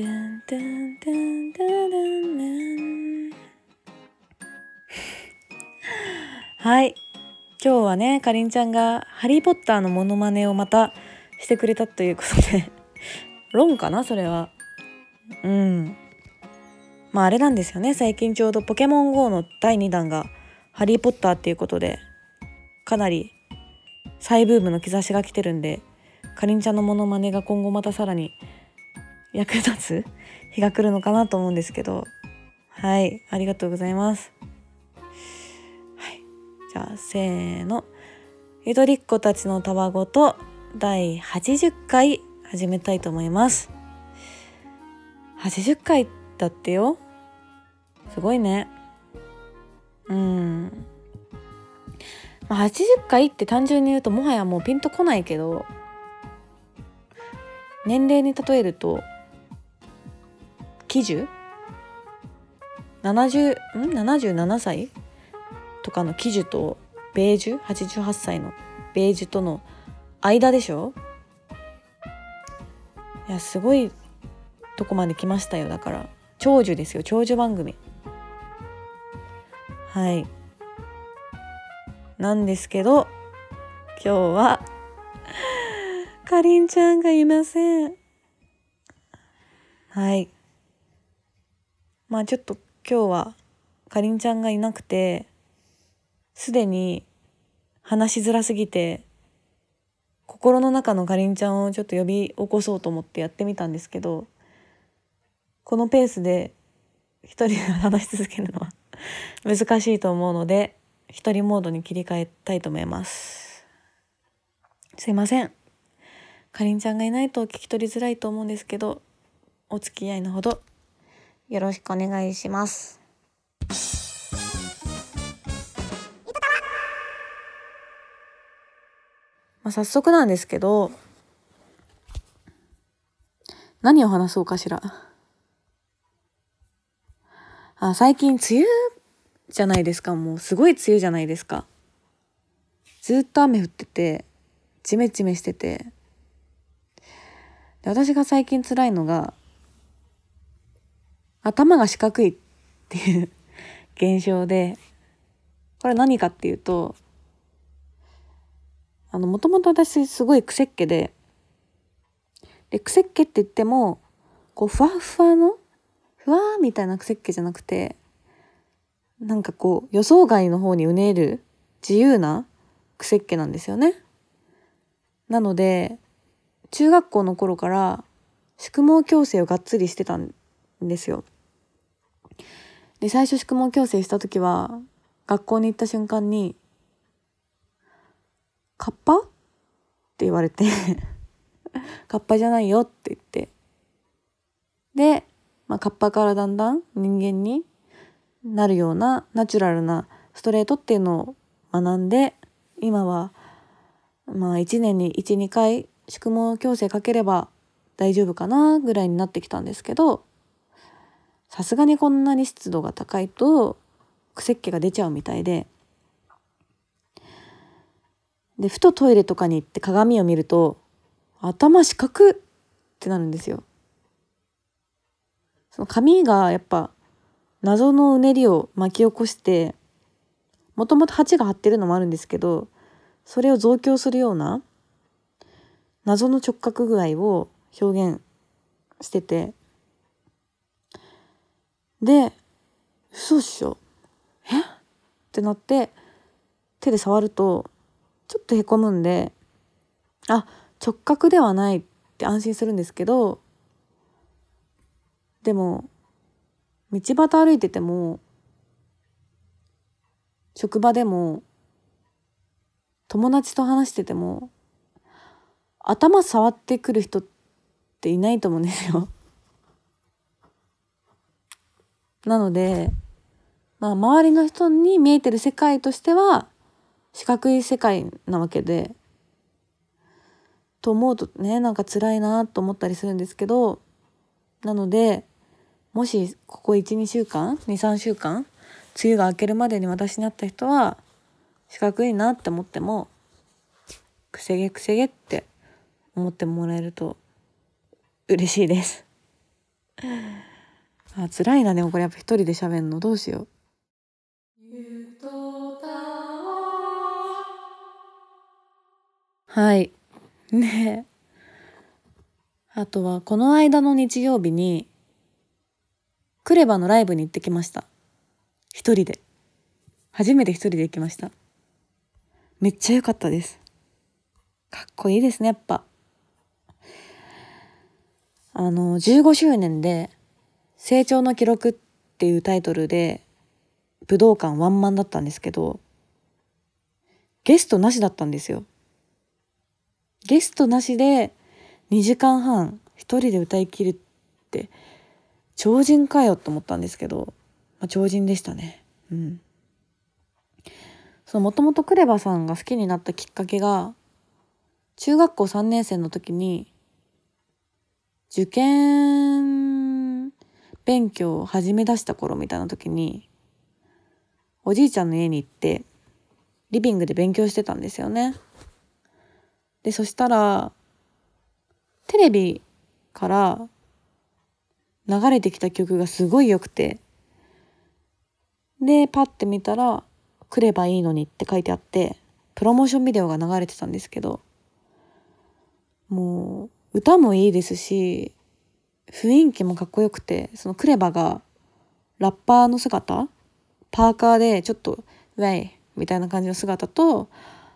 てんてんてんてんてんてんはい。今日はねかりんちゃんが「ハリー・ポッター」のモノマネをまたしてくれたということで。ロンかなそれは。うん。まああれなんですよね。最近ちょうど「ポケモン GO」の第2弾が「ハリー・ポッター」っていうことでかなり再ブームの兆しが来てるんでかりんちゃんのモノマネが今後またさらに役立つ？日が来るのかなと思うんですけど。はい。ありがとうございます。はい。じゃあせーの。ゆとりっ子たちのたわごと第80回始めたいと思います。80回だってよ。すごいね。うん。まあ、80回って単純に言うともはやもうピンとこないけど年齢に例えると喜寿70ん？77歳？とかの喜寿とベージュ？88歳のベージュとの間でしょ？いやすごいとこまで来ましたよだから。長寿ですよ長寿番組。はい。なんですけど今日はかりんちゃんがいません。はい。まあちょっと今日はかりんちゃんがいなくてすでに話しづらすぎて心の中のかりんちゃんをちょっと呼び起こそうと思ってやってみたんですけどこのペースで一人で話し続けるのは 難しいと思うので一人モードに切り替えたいと思います。すいません。かりんちゃんがいないと聞き取りづらいと思うんですけどお付き合いのほどよろしくお願いします。まあ、早速なんですけど何を話そうかしら。あ最近梅雨じゃないですか。もうすごい梅雨じゃないですか。ずっと雨降っててジメジメしてて。で私が最近辛いのが頭が四角いっていう現象でこれ何かっていうとあのもともと私すごい癖っ気でで癖っ気って言ってもこうふわふわのふわーみたいな癖っ気じゃなくてなんかこう予想外の方にうねる自由な癖っ気なんですよね。なので中学校の頃から宿毛矯正をがっつりしてたんですよ。で最初宿毛矯正した時は学校に行った瞬間に「カッパ?」って言われて「カッパじゃないよ」って言ってで、まあ、カッパからだんだん人間になるようなナチュラルなストレートっていうのを学んで今はまあ1年に12回宿毛矯正かければ大丈夫かなぐらいになってきたんですけどさすがにこんなに湿度が高いと癖っ気が出ちゃうみたいででふとトイレとかに行って鏡を見ると頭四角ってなるんですよ。その髪がやっぱ謎のうねりを巻き起こしてもともと鉢が張ってるのもあるんですけどそれを増強するような謎の直角具合を表現しててで嘘っしょえ？っってなって手で触るとちょっとへこむんであ直角ではないって安心するんですけどでも道端歩いてても職場でも友達と話してても頭触ってくる人っていないと思うんですよ。なので、まあ、周りの人に見えてる世界としては四角い世界なわけでと思うとねなんか辛いなと思ったりするんですけどなのでもしここ12週間23週間梅雨が明けるまでに私に会った人は四角いなって思ってもくせ毛くせ毛って思ってもらえると嬉しいです。あ辛いなでもこれやっぱ一人で喋るのどうしよう。はい。ね。あとはこの間の日曜日にクレバのライブに行ってきました。一人で。初めて一人で行きました。めっちゃ良かったです。かっこいいですねやっぱ。あの15周年で「成長の記録」っていうタイトルで武道館ワンマンだったんですけどゲストなしだったんですよ。ゲストなしで2時間半一人で歌い切るって超人かよと思ったんですけど、まあ、超人でしたね。うん。そのもともとクレバさんが好きになったきっかけが中学校3年生の時に受験勉強を始め出した頃みたいな時におじいちゃんの家に行ってリビングで勉強してたんですよね。でそしたらテレビから流れてきた曲がすごい良くてでパッて見たら「来ればいいのに」って書いてあってプロモーションビデオが流れてたんですけどもう歌もいいですし雰囲気もかっこよくてそのクレバがラッパーの姿パーカーでちょっと「ウェイ」みたいな感じの姿と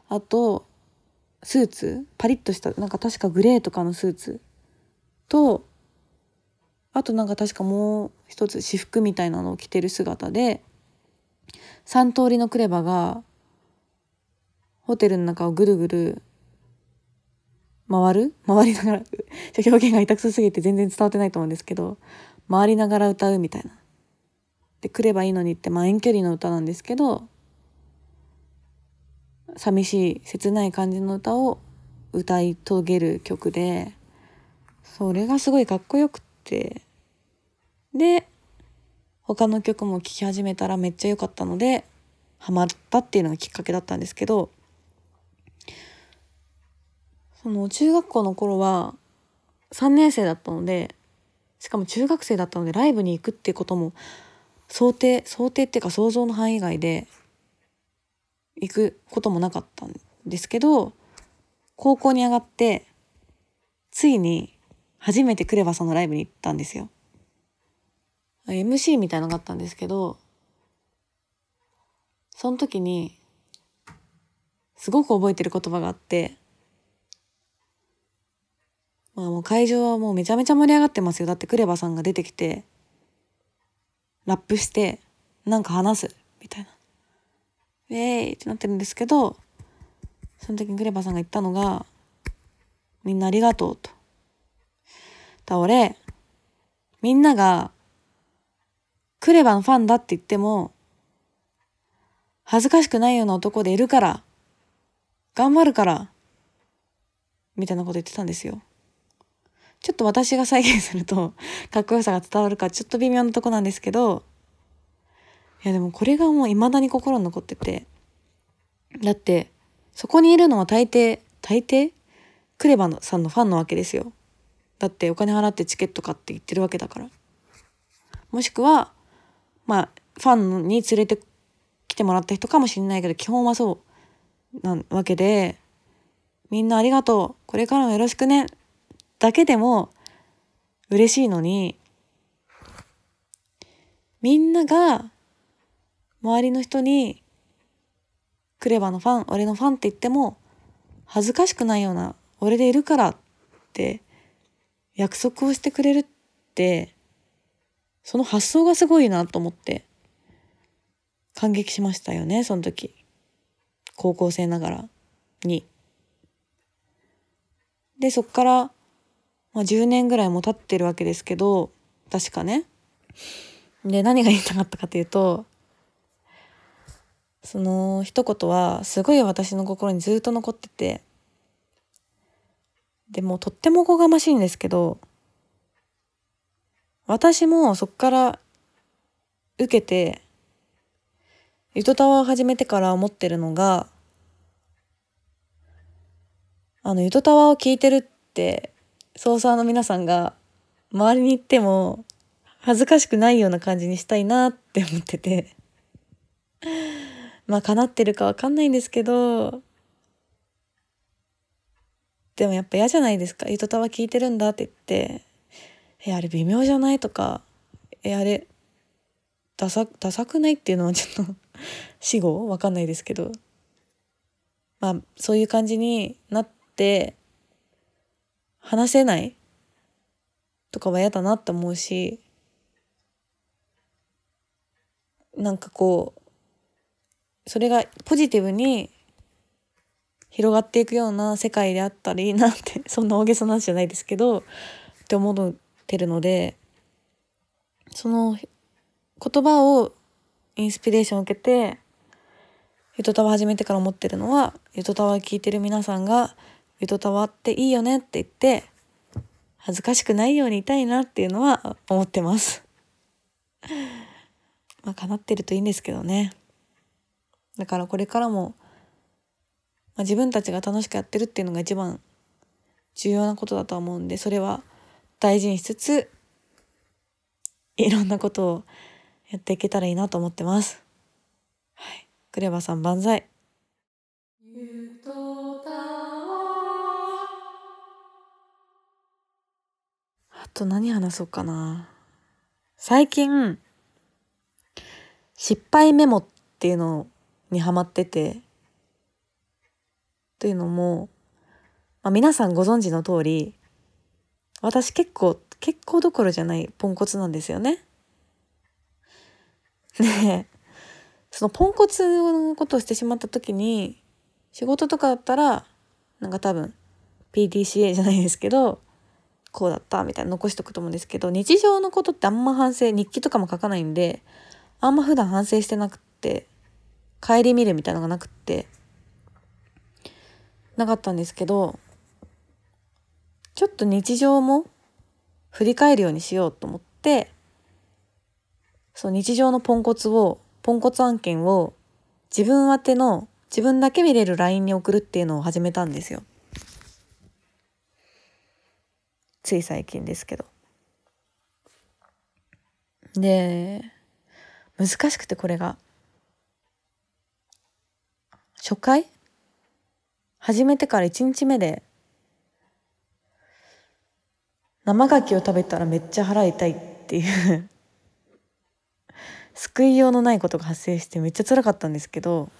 あとスーツパリッとしたなんか確かグレーとかのスーツとあとなんか確かもう一つ私服みたいなのを着てる姿で3通りのクレバがホテルの中をぐるぐる回る？回りながら。表現が痛くそすぎて全然伝わってないと思うんですけど。回りながら歌うみたいな。で来ればいいのにって、まあ、遠距離の歌なんですけど。寂しい切ない感じの歌を歌い遂げる曲で。それがすごいかっこよくって。で他の曲も聴き始めたらめっちゃ良かったのでハマったっていうのがきっかけだったんですけど。その中学校の頃は3年生だったのでしかも中学生だったのでライブに行くってことも想定想定っていうか想像の範囲外で行くこともなかったんですけど高校に上がってついに初めてクレバさんのライブに行ったんですよ。MC みたいのがあったんですけどその時にすごく覚えてる言葉があってまあもう会場はもうめちゃめちゃ盛り上がってますよ。だってクレバさんが出てきて、ラップして、なんか話す、みたいな。ウェーイってなってるんですけど、その時にクレバさんが言ったのが、みんなありがとうと。だ俺、みんなが、クレバのファンだって言っても、恥ずかしくないような男でいるから、頑張るから、みたいなこと言ってたんですよ。ちょっと私が再現すると かっこよさが伝わるかちょっと微妙なとこなんですけどいやでもこれがもう未だに心に残っててだってそこにいるのは大抵大抵クレバさんのファンなわけですよ。だってお金払ってチケット買って行ってるわけだから。もしくはまあファンに連れてきてもらった人かもしれないけど基本はそうなわけでみんなありがとう。これからもよろしくね。だけでも嬉しいのにみんなが周りの人にクレバのファン俺のファンって言っても恥ずかしくないような俺でいるからって約束をしてくれるってその発想がすごいなと思って感激しましたよねその時高校生ながらに。でそっからまあ、10年ぐらいも経ってるわけですけど確かね。で何が言いたかったかというとその一言はすごい私の心にずっと残っててでもとってもおこがましいんですけど私もそっから受けてゆとたわを始めてから思ってるのがあのゆとたわを聞いてるって操作の皆さんが周りに行っても恥ずかしくないような感じにしたいなって思ってて。まあ叶ってるかわかんないんですけど。でもやっぱ嫌じゃないですか「ゆとたわ聞いてるんだ」って言って「えあれ微妙じゃない?」とか「えあれダサダサくない?」っていうのはちょっと 死後わかんないですけど。まあそういう感じになって話せない？とかは嫌だなって思うしなんかこうそれがポジティブに広がっていくような世界であったらいいなってそんな大げさな話じゃないですけどって思ってるのでその言葉をインスピレーションを受けてゆとたわ始めてから思ってるのはゆとたわ聞いてる皆さんがゆとたわっていいよねって言って恥ずかしくないようにいたいなっていうのは思ってます。まあ叶ってるといいんですけどね。だからこれからも、まあ、自分たちが楽しくやってるっていうのが一番重要なことだと思うんでそれは大事にしつついろんなことをやっていけたらいいなと思ってます。はい。クレバさん万歳。と何話そうかな。最近、失敗メモっていうのにハマってて、というのも、まあ、皆さんご存知の通り、私結構、結構どころじゃないポンコツなんですよね。で、そのポンコツのことをしてしまった時に、仕事とかだったら、なんか多分、PDCA じゃないですけど、こうだったみたいな残しとくと思うんですけど、日常のことってあんま反省、日記とかも書かないんで、あんま普段反省してなくって、帰り見るみたいのがなくって、なかったんですけど、ちょっと日常も振り返るようにしようと思って、そう日常のポンコツをポンコツ案件を自分宛ての自分だけ見れる LINE に送るっていうのを始めたんですよ。つい最近ですけど。で難しくてこれが。初回？始めてから1日目で。生牡蠣を食べたらめっちゃ腹痛いっていう。救いようのないことが発生してめっちゃ辛かったんですけど、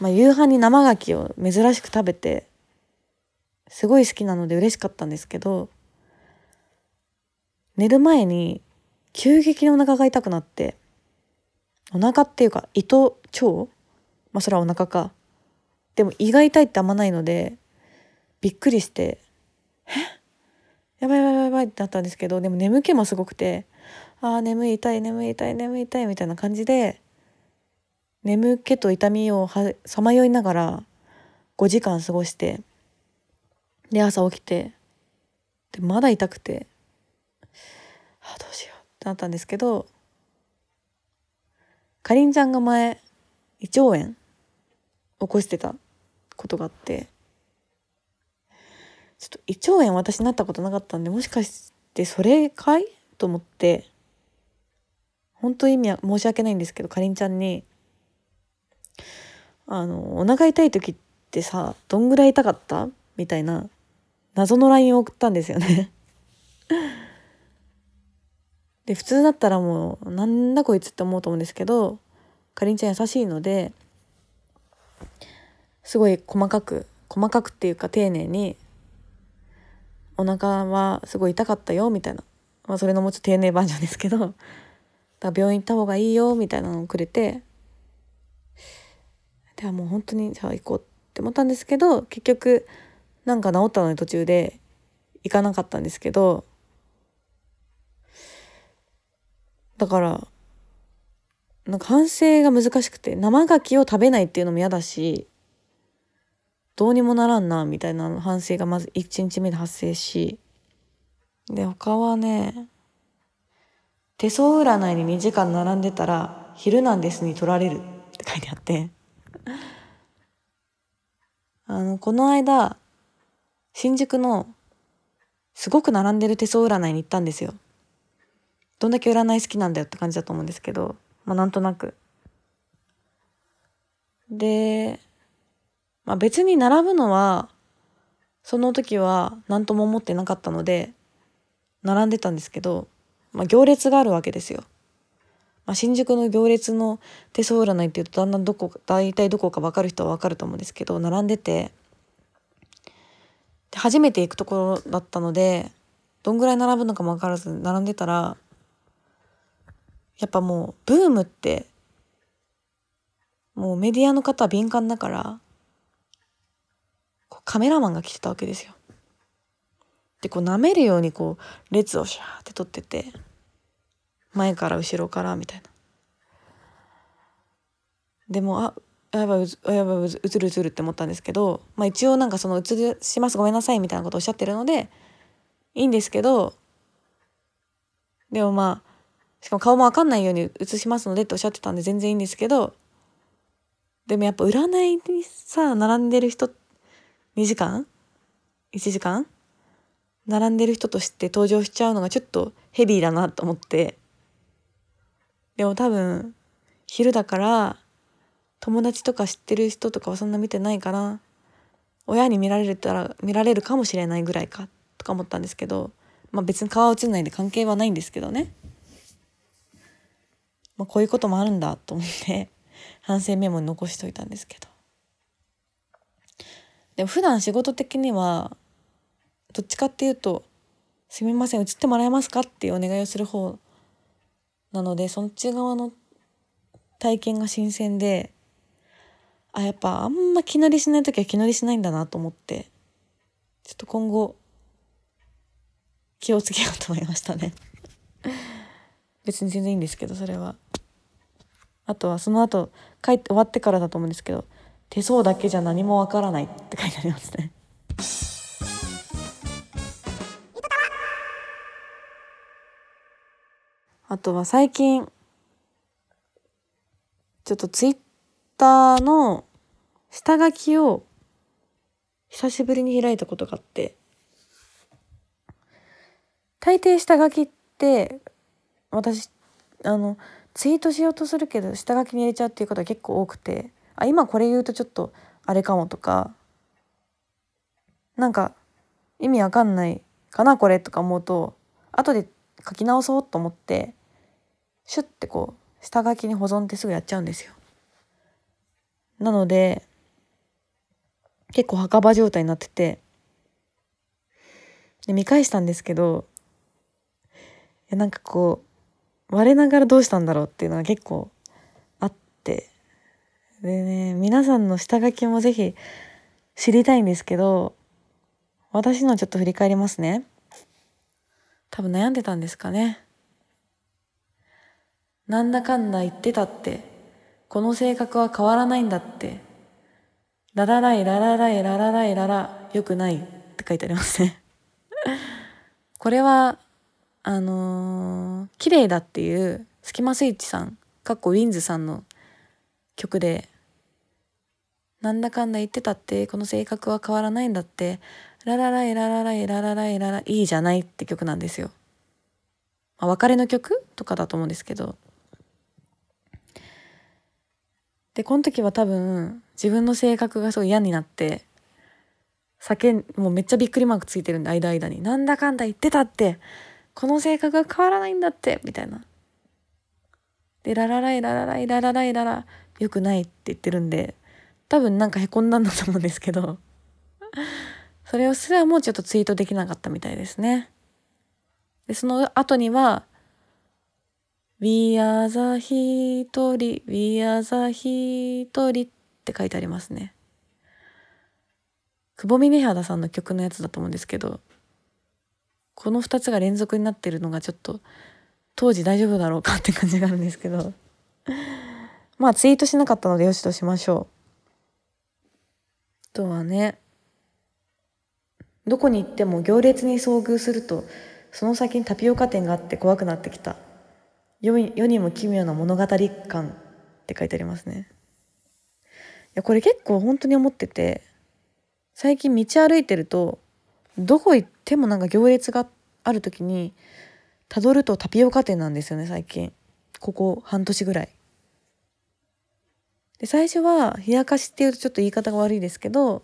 まあ、夕飯に生牡蠣を珍しく食べてすごい好きなので嬉しかったんですけど寝る前に急激にお腹が痛くなってお腹っていうか胃と腸まあそれはお腹か。でも胃が痛いってあんまないのでびっくりして「え？やばいやばいやばい」ってなったんですけどでも眠気もすごくてああ眠い痛い眠い痛い眠い痛いみたいな感じで眠気と痛みをさまよいながら5時間過ごしてで朝起きて。でまだ痛くて。あどうしようってなったんですけど。かりんちゃんが前胃腸炎起こしてたことがあって。ちょっと胃腸炎私なったことなかったんでもしかしてそれかい？と思って。本当意味は申し訳ないんですけどかりんちゃんに。あのお腹痛い時ってさどんぐらい痛かった？みたいな。謎の LINE を送ったんですよね。で普通だったらもうなんだこいつって思うと思うんですけどかりんちゃん優しいのですごい細かく細かくっていうか丁寧に「お腹はすごい痛かったよ」みたいな、まあ、それのもうちょっと丁寧バージョンですけどだ病院行った方がいいよみたいなのをくれてではもう本当にじゃあ行こうって思ったんですけど結局なんか治ったのに途中で行かなかったんですけどだからなんか反省が難しくて生牡蠣を食べないっていうのも嫌だしどうにもならんなみたいな反省がまず1日目で発生しで他はね手相占いに2時間並んでたら「ヒルナンデス」に取られるって書いてあってあのこの間新宿のすごく並んでる手相占いに行ったんですよ。どんだけ占い好きなんだよって感じだと思うんですけど、まあなんとなく。で、まあ別に並ぶのは、その時は何とも思ってなかったので、並んでたんですけど、まあ行列があるわけですよ。まあ、新宿の行列の手相占いっていうとだんだんどこ大体どこか分かる人は分かると思うんですけど並んでてで初めて行くところだったのでどんぐらい並ぶのかも分からず並んでたらやっぱもうブームってもうメディアの方は敏感だからカメラマンが来てたわけですよ。でこう舐めるようにこう列をシャーって撮ってて。前から後ろからみたいなでもあやばいやばい映る映るって思ったんですけど、まあ、一応なんかその映しますごめんなさいみたいなことをおっしゃってるのでいいんですけどでもまあしかも顔も分かんないように映しますのでっておっしゃってたんで全然いいんですけどでもやっぱ占いにさ並んでる人2時間？1時間？並んでる人として登場しちゃうのがちょっとヘビーだなと思って。でも多分昼だから友達とか知ってる人とかはそんな見てないから親に見られたら見られるかもしれないぐらいかとか思ったんですけど、まあ、別に顔は映んないんで関係はないんですけどね、まあ、こういうこともあるんだと思って 反省メモに残しといたんですけど。でも普段仕事的にはどっちかっていうと「すみません映ってもらえますか?」っていうお願いをする方なのでそっち側の体験が新鮮であやっぱあんま気乗りしない時は気乗りしないんだなと思ってちょっと今後気をつけようと思いましたね。別に全然いいんですけどそれは。あとはその後帰って終わってからだと思うんですけど手相だけじゃ何もわからないって書いてありますね。あとは最近ちょっとツイッターの下書きを久しぶりに開いたことがあって大抵下書きって私あのツイートしようとするけど下書きに入れちゃうっていうことが結構多くてあ今これ言うとちょっとあれかもとかなんか意味わかんないかなこれとか思うと後で書き直そうと思ってシュッてこう下書きに保存ってすぐやっちゃうんですよ。なので結構墓場状態になってて。で見返したんですけどいやなんかこう我ながらどうしたんだろうっていうのは結構あって。でね皆さんの下書きも是非知りたいんですけど私のちょっと振り返りますね。多分悩んでたんですかね。なんだかんだ言ってたって、この性格は変わらないんだって。ララライララライララライララ、よくないって書いてありますね これは、あのー、綺麗だっていうスキマスイッチさん、かっこウィンズさんの曲で、なんだかんだ言ってたって、この性格は変わらないんだって、ララライララライララライララ、いいじゃないって曲なんですよ。あ、別れの曲とかだと思うんですけど、でこの時は多分自分の性格がすごい嫌になって酒もうめっちゃびっくりマークついてるんで間間に「なんだかんだ言ってたってこの性格が変わらないんだって」みたいな。で「ララライララライララライララよくない」って言ってるんで多分なんかへこんだんだと思うんですけどそれをすらもうちょっとツイートできなかったみたいですね。でその後には We are the 一人 We are the 一人って書いてありますね。久保峰肌さんの曲のやつだと思うんですけどこの2つが連続になってるのがちょっと当時大丈夫だろうかって感じがあるんですけど。まあツイートしなかったのでよしとしましょう。あとはねどこに行っても行列に遭遇するとその先にタピオカ店があって怖くなってきた。世にも奇妙な物語感って書いてありますね。いやこれ結構本当に思ってて最近道歩いてるとどこ行ってもなんか行列がある時にたどるとタピオカ店なんですよね最近ここ半年ぐらいで最初は冷やかしっていうとちょっと言い方が悪いですけど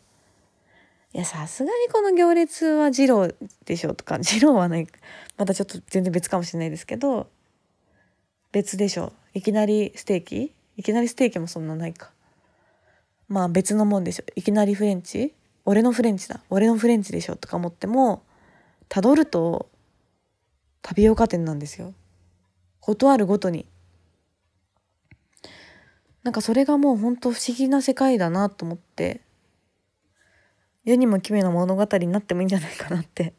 いやさすがにこの行列は二郎でしょとか二郎はないまたちょっと全然別かもしれないですけど別でしょ。いきなりステーキ？いきなりステーキもそんなないか。まあ別のもんでしょ。いきなりフレンチ？俺のフレンチだ。俺のフレンチでしょ。とか思ってもたどるとタピオカ店なんですよ。断るごとに。なんかそれがもうほんと不思議な世界だなと思って。世にも奇妙な物語になってもいいんじゃないかなって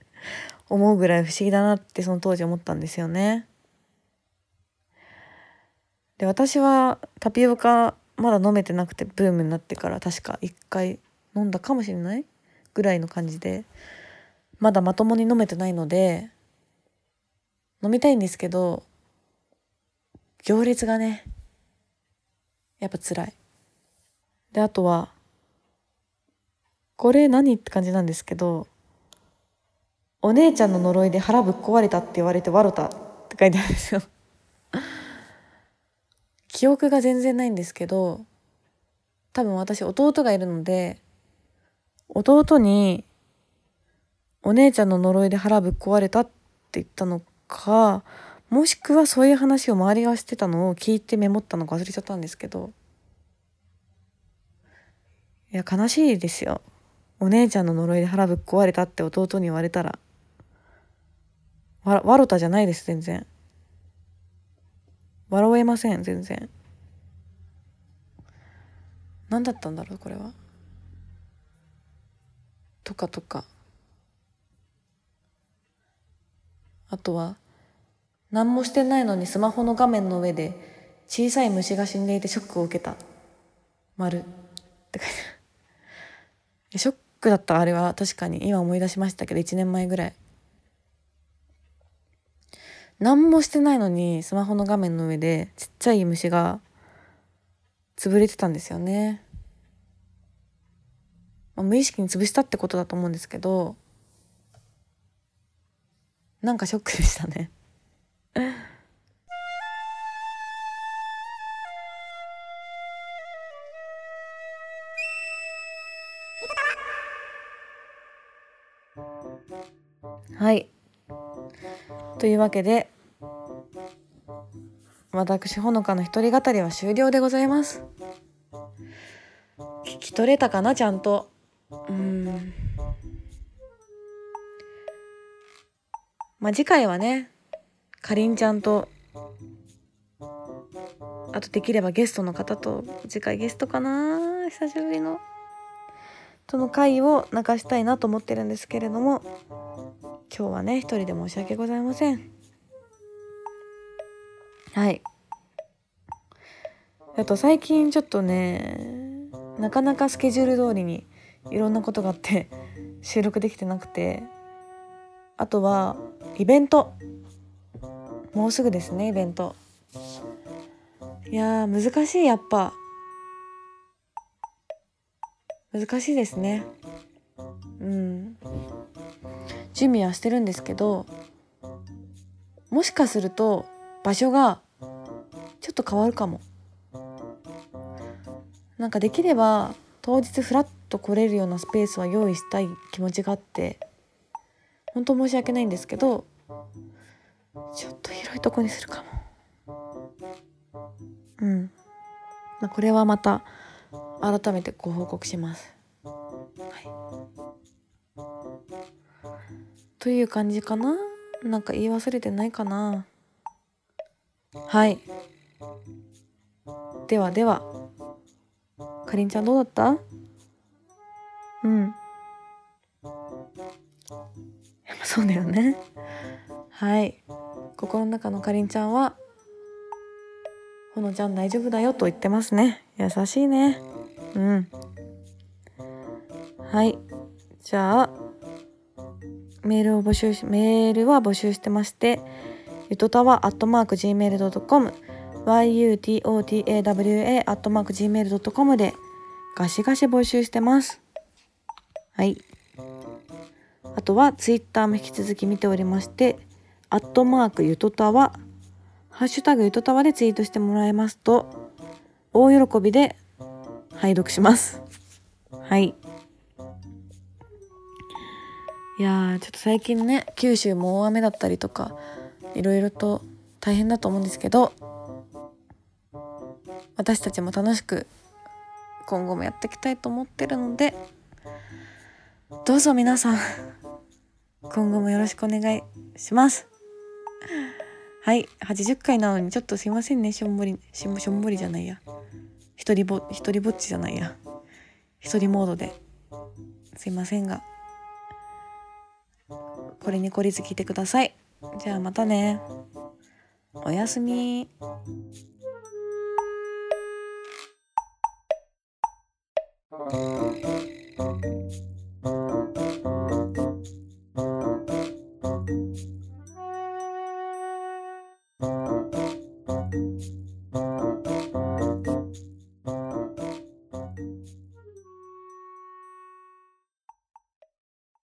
思うぐらい不思議だなってその当時思ったんですよね。で私はタピオカまだ飲めてなくてブームになってから確か1回飲んだかもしれないぐらいの感じでまだまともに飲めてないので飲みたいんですけど行列がねやっぱ辛い。であとはこれ何って感じなんですけどお姉ちゃんの呪いで腹ぶっ壊れたって言われて笑ったって書いてあるんですよ記憶が全然ないんですけど多分私弟がいるので弟にお姉ちゃんの呪いで腹ぶっ壊れたって言ったのかもしくはそういう話を周りがしてたのを聞いてメモったのか忘れちゃったんですけどいや悲しいですよ。お姉ちゃんの呪いで腹ぶっ壊れたって弟に言われたらわわろたじゃないです全然。笑えません全然。何だったんだろうこれは？とかとか。あとは何もしてないのにスマホの画面の上で小さい虫が死んでいてショックを受けた。丸。って書いてある。ショックだったあれは確かに今思い出しましたけど1年前ぐらい。何もしてないのにスマホの画面の上でちっちゃい虫が潰れてたんですよね、まあ、無意識に潰したってことだと思うんですけどなんかショックでしたね。はい。というわけで私ほのかの一人語りは終了でございます。聞き取れたかなちゃんと？うん。まあ次回はねかりんちゃんとあとできればゲストの方と次回ゲストかな久しぶりの。との回を流したいなと思ってるんですけれども今日はね一人で申し訳ございません。はい。あと最近ちょっとねなかなかスケジュール通りにいろんなことがあって収録できてなくてあとはイベント。もうすぐですねイベント。いやー難しいやっぱ。難しいですね。うん。準備はしてるんですけどもしかすると場所がちょっと変わるかも。なんかできれば当日フラッと来れるようなスペースは用意したい気持ちがあって本当申し訳ないんですけどちょっと広いとこにするかも。うん。まあこれはまた改めてご報告します。はい。という感じかな？なんか言い忘れてないかな？はい。ではでは。かりんちゃんどうだった？うん。やっぱそうだよね。はい。心の中のかりんちゃんはほのちゃん大丈夫だよと言ってますね。優しいね。うん。はい。じゃあメールを募集しメールは募集してましてゆとたわアットマーク gmail.com yutotawa アットマーク gmail.com でガシガシ募集してます。はい。あとはツイッターも引き続き見ておりまして「アットマークゆとたわ」「ハッシュタグゆとたわ」でツイートしてもらえますと大喜びで拝読します。はい。いやちょっと最近ね九州も大雨だったりとかいろいろと大変だと思うんですけど私たちも楽しく今後もやっていきたいと思ってるのでどうぞ皆さん今後もよろしくお願いします。はい80回なのにちょっとすいませんねしょんぼりしょんぼりじゃないや。一人ぼぼっちじゃないや。一人モードで。すいませんが。これに懲りず聞いてください。じゃあまたね。おやすみ。